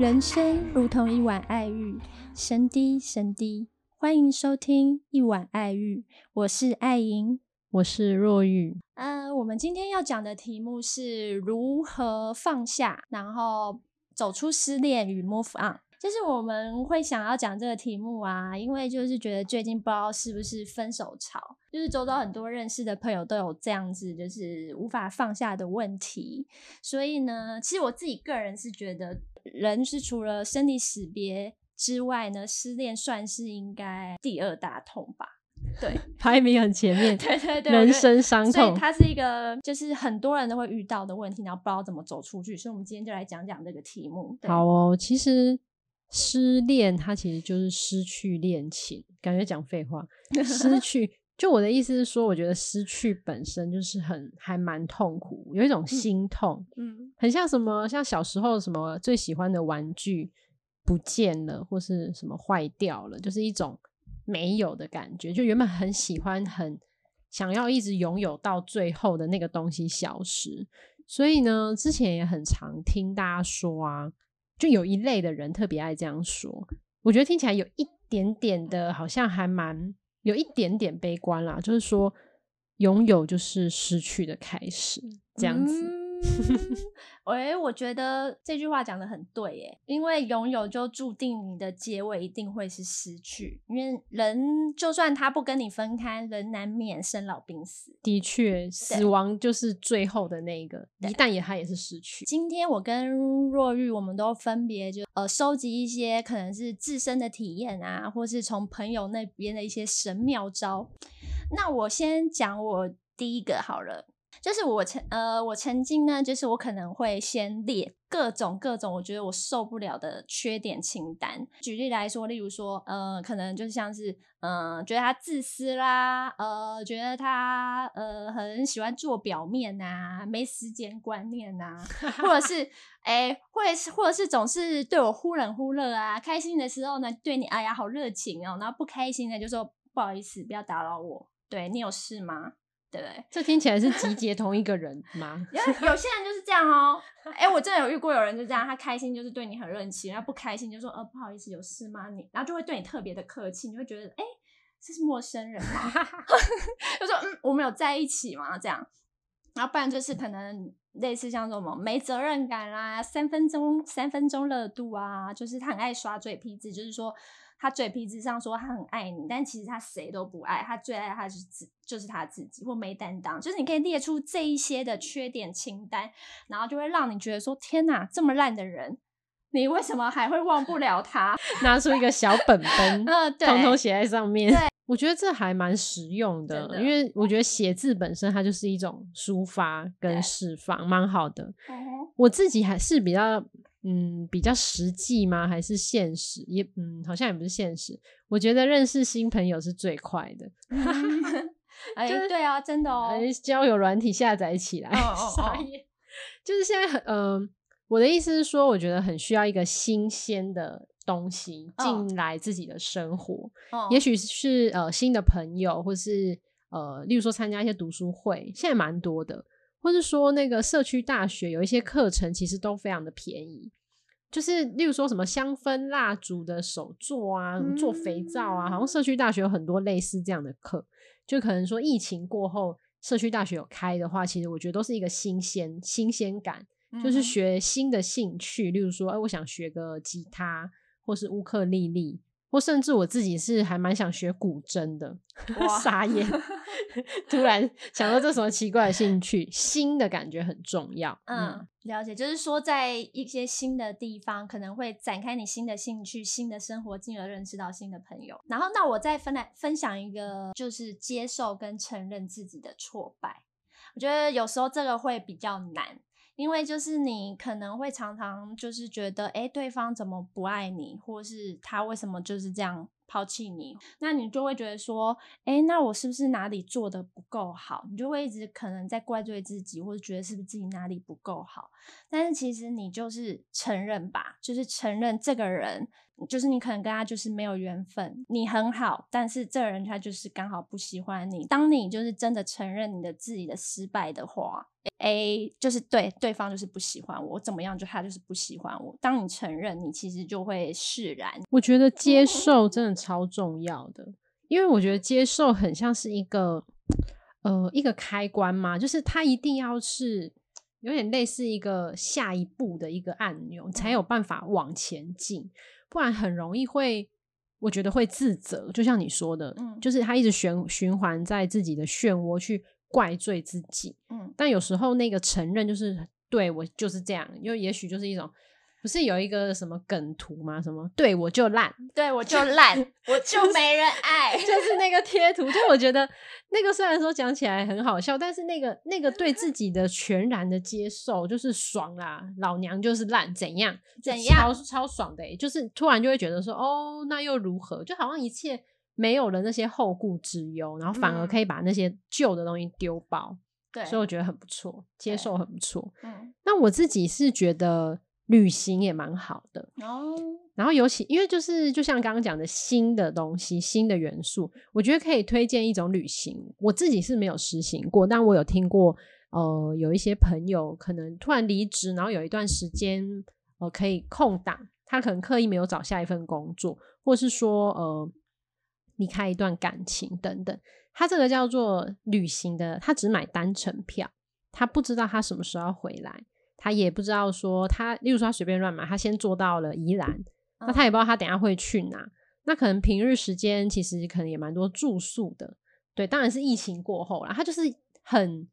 人生如同一碗爱玉，神滴神滴。欢迎收听一碗爱玉，我是爱莹，我是若玉。呃，我们今天要讲的题目是如何放下，然后走出失恋与 move on。就是我们会想要讲这个题目啊，因为就是觉得最近不知道是不是分手潮，就是周遭很多认识的朋友都有这样子，就是无法放下的问题。所以呢，其实我自己个人是觉得，人是除了生离死别之外呢，失恋算是应该第二大痛吧。对，排名很前面。对对对，人生伤痛，所以它是一个就是很多人都会遇到的问题，然后不知道怎么走出去。所以，我们今天就来讲讲这个题目。好哦，其实。失恋，它其实就是失去恋情，感觉讲废话。失去，就我的意思是说，我觉得失去本身就是很还蛮痛苦，有一种心痛，嗯，很像什么，像小时候什么最喜欢的玩具不见了，或是什么坏掉了，就是一种没有的感觉。就原本很喜欢、很想要一直拥有到最后的那个东西消失，所以呢，之前也很常听大家说啊。就有一类的人特别爱这样说，我觉得听起来有一点点的，好像还蛮有一点点悲观啦。就是说，拥有就是失去的开始，这样子。嗯喂，我觉得这句话讲的很对耶，因为拥有就注定你的结尾一定会是失去，因为人就算他不跟你分开，人难免生老病死。的确，死亡就是最后的那一个，一旦也他也是失去。今天我跟若玉，我们都分别就呃收集一些可能是自身的体验啊，或是从朋友那边的一些神妙招。那我先讲我第一个好了。就是我曾呃，我曾经呢，就是我可能会先列各种各种我觉得我受不了的缺点清单。举例来说，例如说，呃，可能就是像是，嗯、呃，觉得他自私啦，呃，觉得他呃很喜欢做表面呐、啊，没时间观念呐、啊，或者是，哎、欸，或者是或者是总是对我忽冷忽热啊，开心的时候呢，对你哎呀好热情哦，然后不开心的就说不好意思，不要打扰我。对，你有事吗？对不对？这听起来是集结同一个人吗？有有些人就是这样哦。哎，我真的有遇过有人就这样，他开心就是对你很热情，然后不开心就说呃不好意思，有事吗？你然后就会对你特别的客气，你会觉得哎这是陌生人吗？就说嗯我们有在一起吗？这样，然后不然就是可能类似像什么没责任感啦，三分钟三分钟热度啊，就是他很爱耍嘴皮子，就是说。他嘴皮子上说他很爱你，但其实他谁都不爱，他最爱他是自就是他自己，或没担当。就是你可以列出这一些的缺点清单，然后就会让你觉得说：天哪，这么烂的人，你为什么还会忘不了他？拿出一个小本本，嗯，对，统统写在上面。对，我觉得这还蛮实用的，的因为我觉得写字本身它就是一种抒发跟释放，蛮好的。我自己还是比较。嗯，比较实际吗？还是现实？也嗯，好像也不是现实。我觉得认识新朋友是最快的。哎、就是，对啊，真的哦。交友软体下载起来，哦 哦哦就是现在很嗯、呃，我的意思是说，我觉得很需要一个新鲜的东西进来自己的生活。哦、也许是呃新的朋友，或是呃，例如说参加一些读书会，现在蛮多的。或是说那个社区大学有一些课程，其实都非常的便宜。就是例如说什么香氛蜡烛的手作啊，做肥皂啊，好像社区大学有很多类似这样的课。就可能说疫情过后，社区大学有开的话，其实我觉得都是一个新鲜新鲜感，就是学新的兴趣。例如说，哎，我想学个吉他，或是乌克丽丽。或甚至我自己是还蛮想学古筝的，傻眼，突然想到这什么奇怪的兴趣，新的感觉很重要。嗯，嗯，了解，就是说在一些新的地方，可能会展开你新的兴趣、新的生活，进而认识到新的朋友。然后，那我再分来分享一个，就是接受跟承认自己的挫败。我觉得有时候这个会比较难。因为就是你可能会常常就是觉得，哎，对方怎么不爱你，或是他为什么就是这样抛弃你，那你就会觉得说，哎，那我是不是哪里做的不够好？你就会一直可能在怪罪自己，或者觉得是不是自己哪里不够好？但是其实你就是承认吧，就是承认这个人，就是你可能跟他就是没有缘分。你很好，但是这个人他就是刚好不喜欢你。当你就是真的承认你的自己的失败的话，，A，就是对对方就是不喜欢我，我怎么样就他就是不喜欢我。当你承认，你其实就会释然。我觉得接 受真的超重要的，因为我觉得接受很像是一个呃一个开关嘛，就是他一定要是有点类似一个下一步的一个按钮，才有办法往前进，不然很容易会我觉得会自责，就像你说的，嗯，就是他一直循循环在自己的漩涡去怪罪自己，嗯，但有时候那个承认就是对我就是这样，因为也许就是一种。不是有一个什么梗图吗？什么对我就烂，对我就烂，我就没人爱，就是 那个贴图。就我觉得那个虽然说讲起来很好笑，但是那个那个对自己的全然的接受，就是爽啦。老娘就是烂，怎样怎样，超超爽的、欸。就是突然就会觉得说，哦，那又如何？就好像一切没有了那些后顾之忧，然后反而可以把那些旧的东西丢爆。对、嗯，所以我觉得很不错，接受很不错。嗯，那我自己是觉得。旅行也蛮好的哦，然后尤其因为就是就像刚刚讲的新的东西、新的元素，我觉得可以推荐一种旅行。我自己是没有实行过，但我有听过，呃，有一些朋友可能突然离职，然后有一段时间呃可以空档，他可能刻意没有找下一份工作，或是说呃离开一段感情等等，他这个叫做旅行的，他只买单程票，他不知道他什么时候要回来。他也不知道说他，例如说他随便乱买，他先做到了宜兰，嗯，那他也不知道他等下会去哪。那可能平日时间其实可能也蛮多住宿的，对，当然是疫情过后啦。他就是很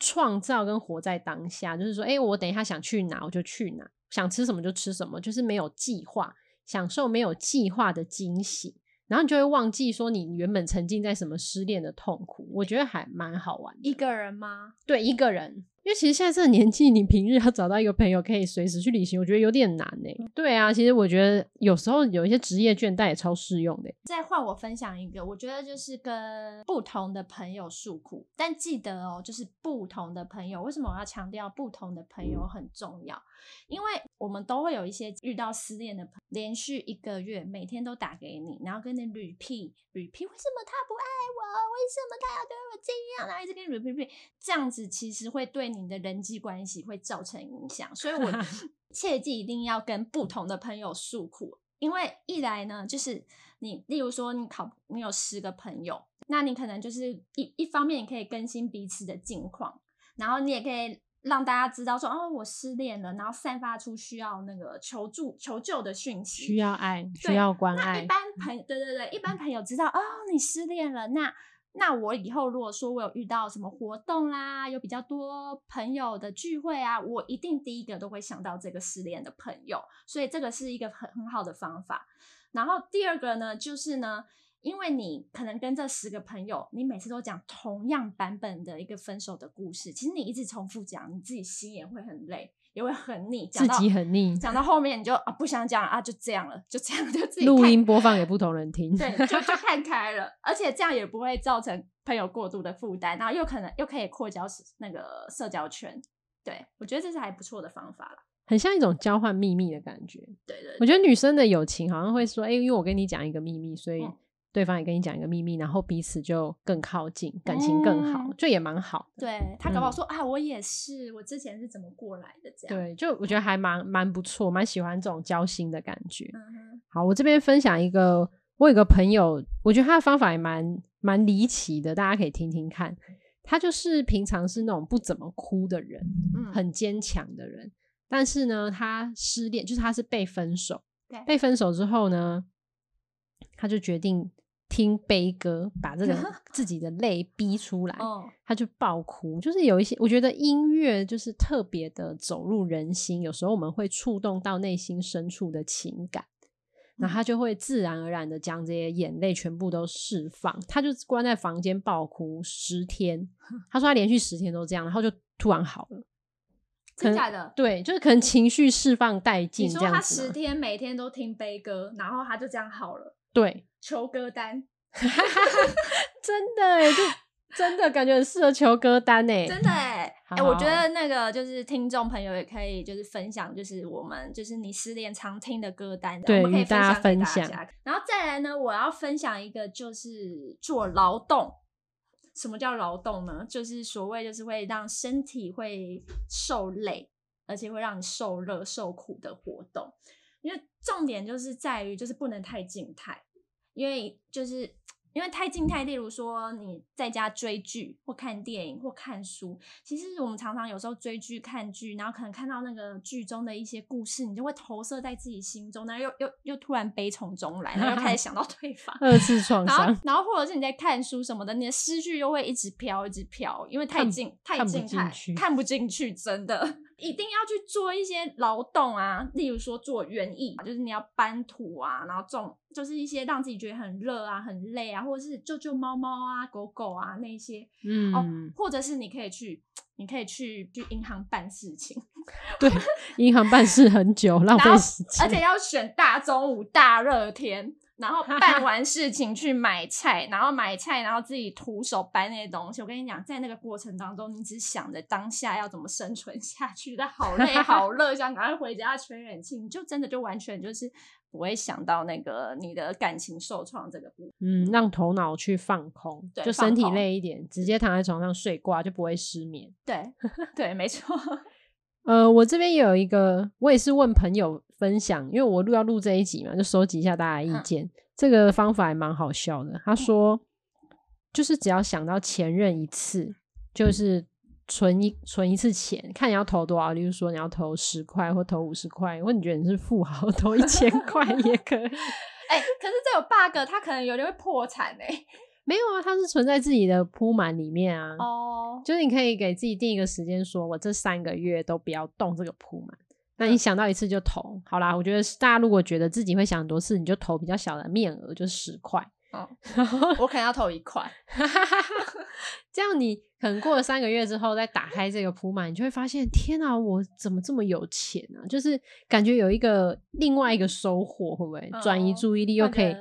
创造跟活在当下，就是说，哎，我等一下想去哪我就去哪，想吃什么就吃什么，就是没有计划，享受没有计划的惊喜，然后你就会忘记说你原本沉浸在什么失恋的痛苦。我觉得还蛮好玩。一个人吗？对，一个人。因为其实现在这个年纪，你平日要找到一个朋友可以随时去旅行，我觉得有点难呢。对啊，其实我觉得有时候有一些职业倦怠也超适用的。再换我分享一个，我觉得就是跟不同的朋友诉苦，但记得哦，就是不同的朋友。为什么我要强调不同的朋友很重要？因为我们都会有一些遇到失恋的朋友，连续一个月每天都打给你，然后跟你 repeat repeat，为什么他不爱我？为什么他要对我这样？然后一直跟你屡 pp 这样子其实会对你的人际关系会造成影响，所以我 切记一定要跟不同的朋友诉苦，因为一来呢，就是你，例如说你考，你有十个朋友，那你可能就是一一方面你可以更新彼此的近况，然后你也可以让大家知道说，哦，我失恋了，然后散发出需要那个求助求救的讯息，需要爱，需要关爱。那一般朋友，对对对，一般朋友知道，哦，你失恋了，那。那我以后如果说我有遇到什么活动啦，有比较多朋友的聚会啊，我一定第一个都会想到这个失恋的朋友，所以这个是一个很很好的方法。然后第二个呢，就是呢，因为你可能跟这十个朋友，你每次都讲同样版本的一个分手的故事，其实你一直重复讲，你自己心也会很累。也会很腻，自己很腻，讲到后面你就啊不想讲了啊，就这样了，就这样 就自己录音播放给不同人听，对，就就 看开了，而且这样也不会造成朋友过度的负担，然后又可能又可以扩交那个社交圈，对，我觉得这是还不错的方法了，很像一种交换秘密的感觉，对，对对，我觉得女生的友情好像会说，哎、欸，因为我跟你讲一个秘密，所以。嗯对方也跟你讲一个秘密，然后彼此就更靠近，感情更好，就、嗯、也蛮好。对，他搞不好说、嗯、啊，我也是，我之前是怎么过来的？这样对，就我觉得还蛮蛮不错，蛮喜欢这种交心的感觉。嗯、好，我这边分享一个，我有个朋友，我觉得他的方法也蛮蛮离奇的，大家可以听听看。他就是平常是那种不怎么哭的人，嗯、很坚强的人，但是呢，他失恋，就是他是被分手，对，被分手之后呢，他就决定。听悲歌，把这个 自己的泪逼出来，他就爆哭。就是有一些，我觉得音乐就是特别的走入人心。有时候我们会触动到内心深处的情感，那他就会自然而然的将这些眼泪全部都释放。他就关在房间爆哭十天，他说他连续十天都这样，然后就突然好了。真的假的？对，就是可能情绪释放殆尽。你说他十天每天都听悲歌，然后他就这样好了？对，求歌单，真的哎就 真的感觉很适合求歌单诶，真的哎哎，我觉得那个就是听众朋友也可以就是分享，就是我们就是你失恋常听的歌单，对，我们可以大家分享。然后再来呢，我要分享一个就是做劳动。什么叫劳动呢？就是所谓就是会让身体会受累，而且会让你受热受苦的活动。因为重点就是在于就是不能太静态，因为就是。因为太静态，例如说你在家追剧或看电影或看书，其实我们常常有时候追剧看剧，然后可能看到那个剧中的一些故事，你就会投射在自己心中，然后又又又突然悲从中来，然后又开始想到 对方，二次创伤。然后，然后或者是你在看书什么的，你的思绪又会一直飘，一直飘，因为太静太静态，看不进去，真的。一定要去做一些劳动啊，例如说做园艺，就是你要搬土啊，然后种，就是一些让自己觉得很热啊、很累啊，或者是救救猫猫啊、狗狗啊那些，嗯，哦，或者是你可以去，你可以去去银行办事情，对，银行办事很久，浪费时间，而且要选大中午大热天。然后办完事情去买菜，然后买菜，然后自己徒手搬那些东西。我跟你讲，在那个过程当中，你只想着当下要怎么生存下去，但好累 好热，想赶快回家吹冷气，你就真的就完全就是不会想到那个你的感情受创这个部分。嗯，让头脑去放空，对，就身体累一点，直接躺在床上睡挂，就不会失眠。对，对，没错。呃，我这边也有一个，我也是问朋友分享，因为我录要录这一集嘛，就收集一下大家的意见。嗯、这个方法还蛮好笑的。他说，就是只要想到前任一次，就是存一存一次钱，看你要投多少，例如说你要投十块或投五十块，或你觉得你是富豪，投一千块也 可以。哎、欸，可是这有 bug，他可能有点会破产哎、欸。没有啊，它是存在自己的铺满里面啊。哦，oh. 就是你可以给自己定一个时间，说我这三个月都不要动这个铺满。那你想到一次就投，嗯、好啦。我觉得大家如果觉得自己会想很多次，你就投比较小的面额，就十块。哦，我可能要投一块。这样你可能过了三个月之后，再打开这个铺满，你就会发现，天啊，我怎么这么有钱啊？就是感觉有一个另外一个收获，会不会转移注意力又可以？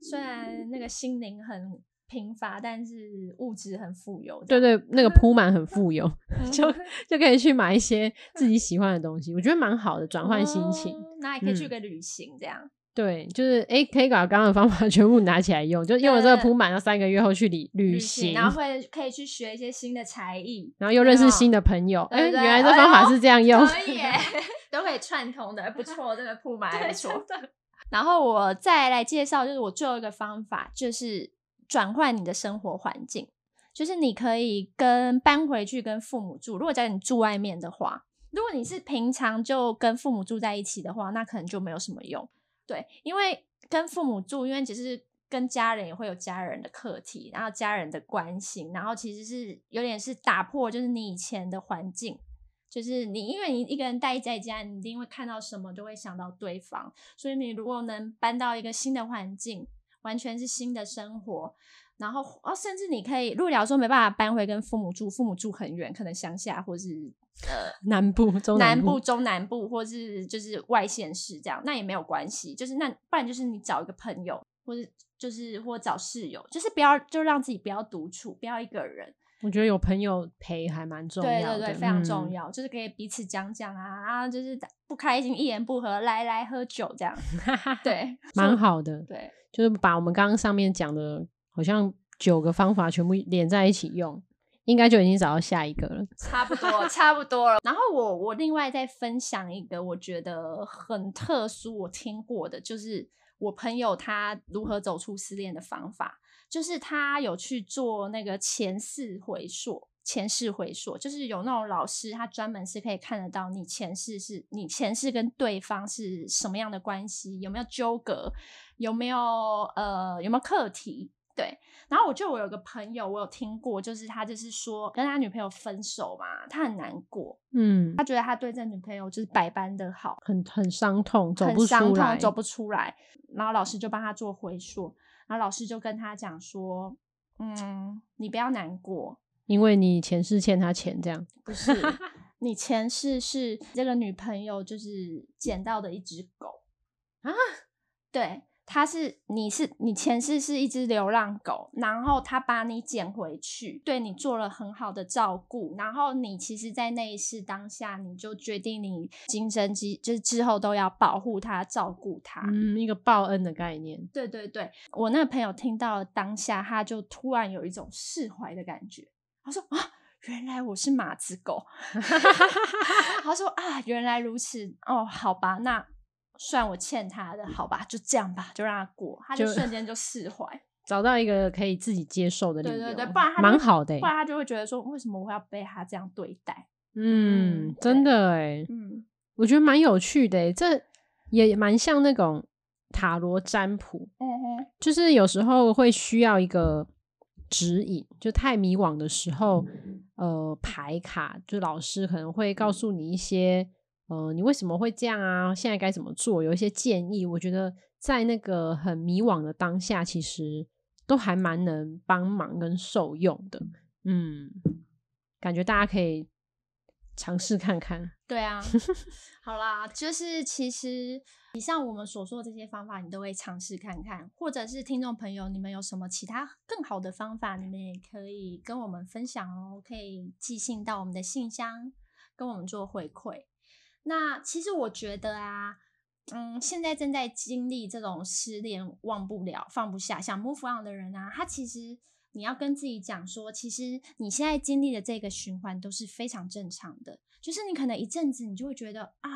虽然那个心灵很贫乏，但是物质很富有。对对，那个铺满很富有，就 就可以去买一些 自己喜欢的东西，我觉得蛮好的，转换心情。那也可以去个旅行，这样。对，就是哎，可以把刚刚的方法全部拿起来用，就用了这个铺满，要三个月后去旅旅行，然后会可以去学一些新的才艺，然后又认识新的朋友。哎，原来这方法是这样用，可以，都可以串通的，不错，这个铺满还不错。然后我再来介绍，就是我最后一个方法，就是转换你的生活环境。就是你可以跟搬回去跟父母住。如果在你住外面的话，如果你是平常就跟父母住在一起的话，那可能就没有什么用。对，因为跟父母住，因为只是跟家人也会有家人的课题，然后家人的关心，然后其实是有点是打破，就是你以前的环境。就是你，因为你一个人待在家，你一定会看到什么，就会想到对方。所以你如果能搬到一个新的环境，完全是新的生活，然后哦，甚至你可以，如果说没办法搬回跟父母住，父母住很远，可能乡下或是呃 南部、中南部、中南部，或是就是外县市这样，那也没有关系。就是那不然就是你找一个朋友，或者就是或找室友，就是不要就让自己不要独处，不要一个人。我觉得有朋友陪还蛮重要的，对对对，非常重要，嗯、就是可以彼此讲讲啊，啊就是不开心一言不合来来喝酒这样，对，蛮好的，对，就是把我们刚刚上面讲的，好像九个方法全部连在一起用，应该就已经找到下一个了，差不多，差不多了。然后我我另外再分享一个我觉得很特殊，我听过的，就是我朋友他如何走出失恋的方法。就是他有去做那个前世回溯，前世回溯就是有那种老师，他专门是可以看得到你前世是你前世跟对方是什么样的关系，有没有纠葛，有没有呃有没有课题，对。然后我就我有个朋友，我有听过，就是他就是说跟他女朋友分手嘛，他很难过，嗯，他觉得他对这女朋友就是百般的好，很很伤痛，走不出来，走不出来。然后老师就帮他做回溯。然后老师就跟他讲说：“嗯，你不要难过，因为你前世欠他钱，这样不是？你前世是这个女朋友就是捡到的一只狗啊？对。他是，你是，你前世是一只流浪狗，然后他把你捡回去，对你做了很好的照顾，然后你其实，在那一世当下，你就决定你今生之就是之后都要保护他，照顾他，嗯，一个报恩的概念。对对对，我那个朋友听到了当下，他就突然有一种释怀的感觉，他说啊，原来我是马子狗，他说啊，原来如此，哦，好吧，那。算我欠他的，好吧，就这样吧，就让他过，他就瞬间就释怀，找到一个可以自己接受的理由，对对对，不然他蛮好的，不然他就会觉得说，为什么我要被他这样对待？嗯，嗯真的哎，嗯，我觉得蛮有趣的，这也蛮像那种塔罗占卜，嗯哼，就是有时候会需要一个指引，就太迷惘的时候，呃，牌卡就老师可能会告诉你一些。呃，你为什么会这样啊？现在该怎么做？有一些建议，我觉得在那个很迷惘的当下，其实都还蛮能帮忙跟受用的。嗯，感觉大家可以尝试看看。对啊，好啦，就是其实以上我们所说的这些方法，你都会尝试看看，或者是听众朋友，你们有什么其他更好的方法，你们也可以跟我们分享哦，可以寄信到我们的信箱，跟我们做回馈。那其实我觉得啊，嗯，现在正在经历这种失恋、忘不了、放不下、想 move on 的人啊，他其实你要跟自己讲说，其实你现在经历的这个循环都是非常正常的。就是你可能一阵子，你就会觉得啊，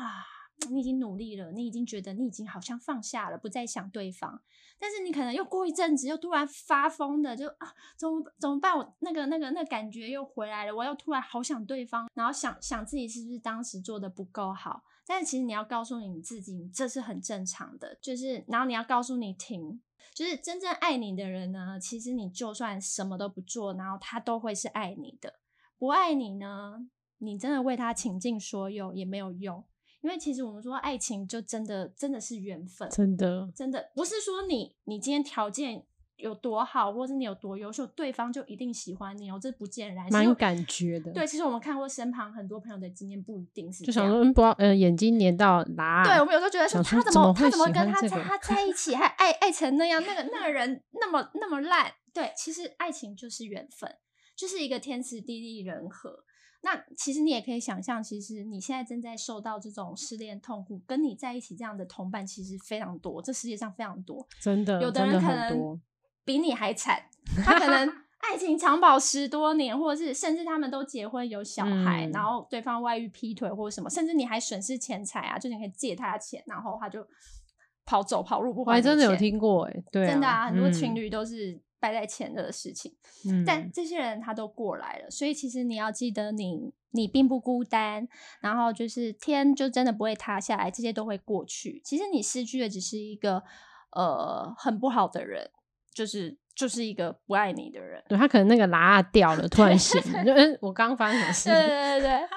你已经努力了，你已经觉得你已经好像放下了，不再想对方。但是你可能又过一阵子，又突然发疯的，就啊，怎么怎么办？我那个那个那感觉又回来了，我又突然好想对方，然后想想自己是不是当时做的不够好。但是其实你要告诉你自己，这是很正常的。就是，然后你要告诉你停，就是真正爱你的人呢，其实你就算什么都不做，然后他都会是爱你的。不爱你呢，你真的为他倾尽所有也没有用。因为其实我们说爱情就真的真的是缘分，真的真的不是说你你今天条件有多好，或者你有多优秀，对方就一定喜欢你哦，这不见然。蛮有感觉的。对，其实我们看过身旁很多朋友的经验，不一定是。就想说，嗯，不，呃，眼睛粘到哪？对，我们有时候觉得说，他怎么，怎么他怎么跟他在他在一起，还爱爱成那样，那个那个人那么那么烂。对，其实爱情就是缘分，就是一个天时地利人和。那其实你也可以想象，其实你现在正在受到这种失恋痛苦，跟你在一起这样的同伴其实非常多，这世界上非常多，真的，有的人可能比你还惨，他可能 爱情长跑十多年，或者是甚至他们都结婚有小孩，嗯、然后对方外遇劈腿或者什么，甚至你还损失钱财啊，就你可以借他的钱，然后他就跑走跑路不还。我还真的有听过哎，对、啊，真的啊，很多情侣都是。败在前的事情，嗯，但这些人他都过来了，所以其实你要记得你，你你并不孤单，然后就是天就真的不会塌下来，这些都会过去。其实你失去的只是一个呃很不好的人，就是就是一个不爱你的人。对，他可能那个拉掉了，突然醒了，就嗯，我刚发生什么事？对对对对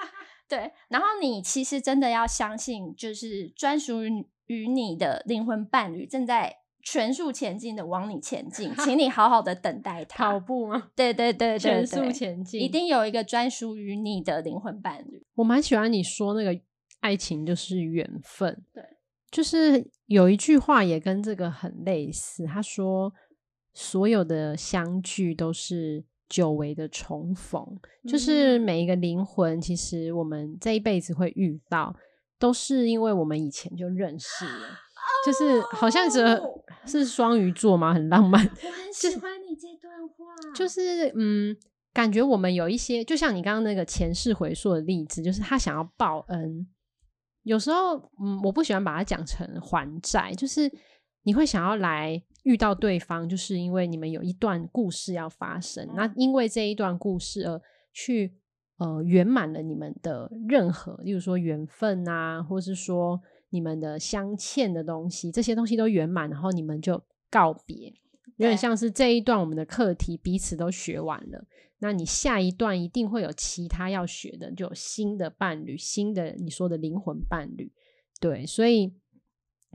对。然后你其实真的要相信，就是专属于于你的灵魂伴侣正在。全速前进的往你前进，请你好好的等待他。跑步吗？对对对 对，全速前进，一定有一个专属于你的灵魂伴侣。我蛮喜欢你说那个爱情就是缘分，对，就是有一句话也跟这个很类似。他说，所有的相聚都是久违的重逢，嗯，就是每一个灵魂，其实我们这一辈子会遇到，都是因为我们以前就认识了。就是好像这是双鱼座嘛？很浪漫。我很喜欢你这段话。就是嗯，感觉我们有一些，就像你刚刚那个前世回溯的例子，就是他想要报恩。有时候嗯，我不喜欢把它讲成还债，就是你会想要来遇到对方，就是因为你们有一段故事要发生。嗯、那因为这一段故事而去呃圆满了你们的任何，例如说缘分啊，或是说。你们的镶嵌的东西，这些东西都圆满，然后你们就告别，有点像是这一段我们的课题彼此都学完了。那你下一段一定会有其他要学的，就有新的伴侣，新的你说的灵魂伴侣，对，所以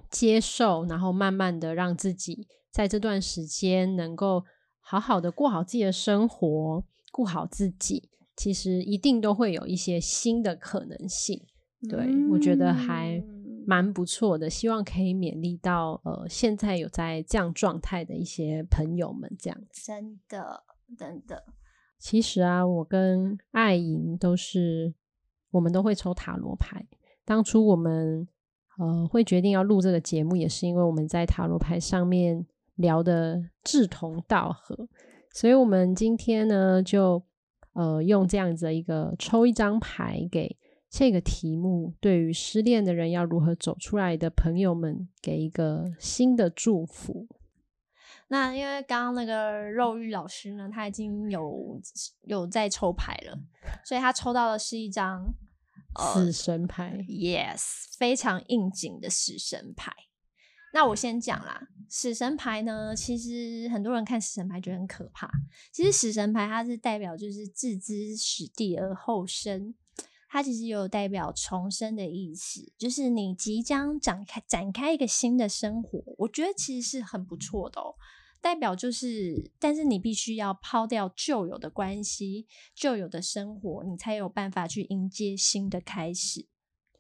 接受，然后慢慢的让自己在这段时间能够好好的过好自己的生活，顾好自己。其实一定都会有一些新的可能性。对、嗯、我觉得还蛮不错的，希望可以勉励到呃现在有在这样状态的一些朋友们，这样子。真的，真的。其实啊，我跟艾莹都是，我们都会抽塔罗牌。当初我们呃会决定要录这个节目，也是因为我们在塔罗牌上面聊的志同道合，所以我们今天呢就呃用这样子的一个抽一张牌给这个题目，对于失恋的人要如何走出来的朋友们，给一个新的祝福。那因为刚刚那个肉欲老师呢，他已经有有在抽牌了，所以他抽到的是一张死神牌。呃，yes，非常应景的死神牌。那我先讲啦，死神牌呢，其实很多人看死神牌觉得很可怕。其实死神牌它是代表就是置之死地而后生。它其实有代表重生的意思，就是你即将展开展开一个新的生活，我觉得其实是很不错的哦。代表就是，但是你必须要抛掉旧有的关系、旧有的生活，你才有办法去迎接新的开始。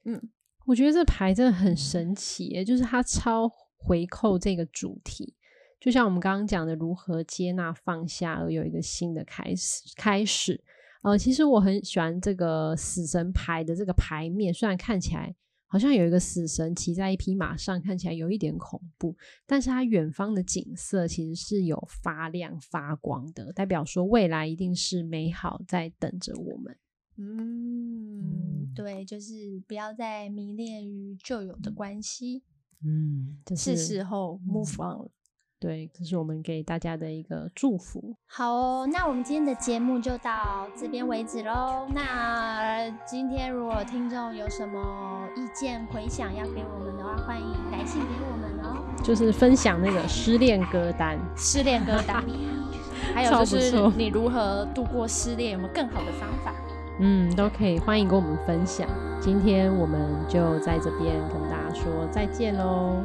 嗯，我觉得这牌真的很神奇，就是它超回扣这个主题，就像我们刚刚讲的，如何接纳放下而有一个新的开始，开始。呃，其实我很喜欢这个死神牌的这个牌面，虽然看起来好像有一个死神骑在一匹马上，看起来有一点恐怖，但是它远方的景色其实是有发亮发光的，代表说未来一定是美好在等着我们。嗯，对，就是不要再迷恋于旧有的关系，嗯，是时候 move on 了。对，这是我们给大家的一个祝福。好哦，那我们今天的节目就到这边为止喽。那今天如果听众有什么意见回想要给我们的话，欢迎来信给我们哦。就是分享那个失恋歌单，失恋歌单，还有就是你如何度过失恋，有没有更好的方法？嗯，都可以，欢迎跟我们分享。今天我们就在这边跟大家说再见喽。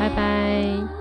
拜拜。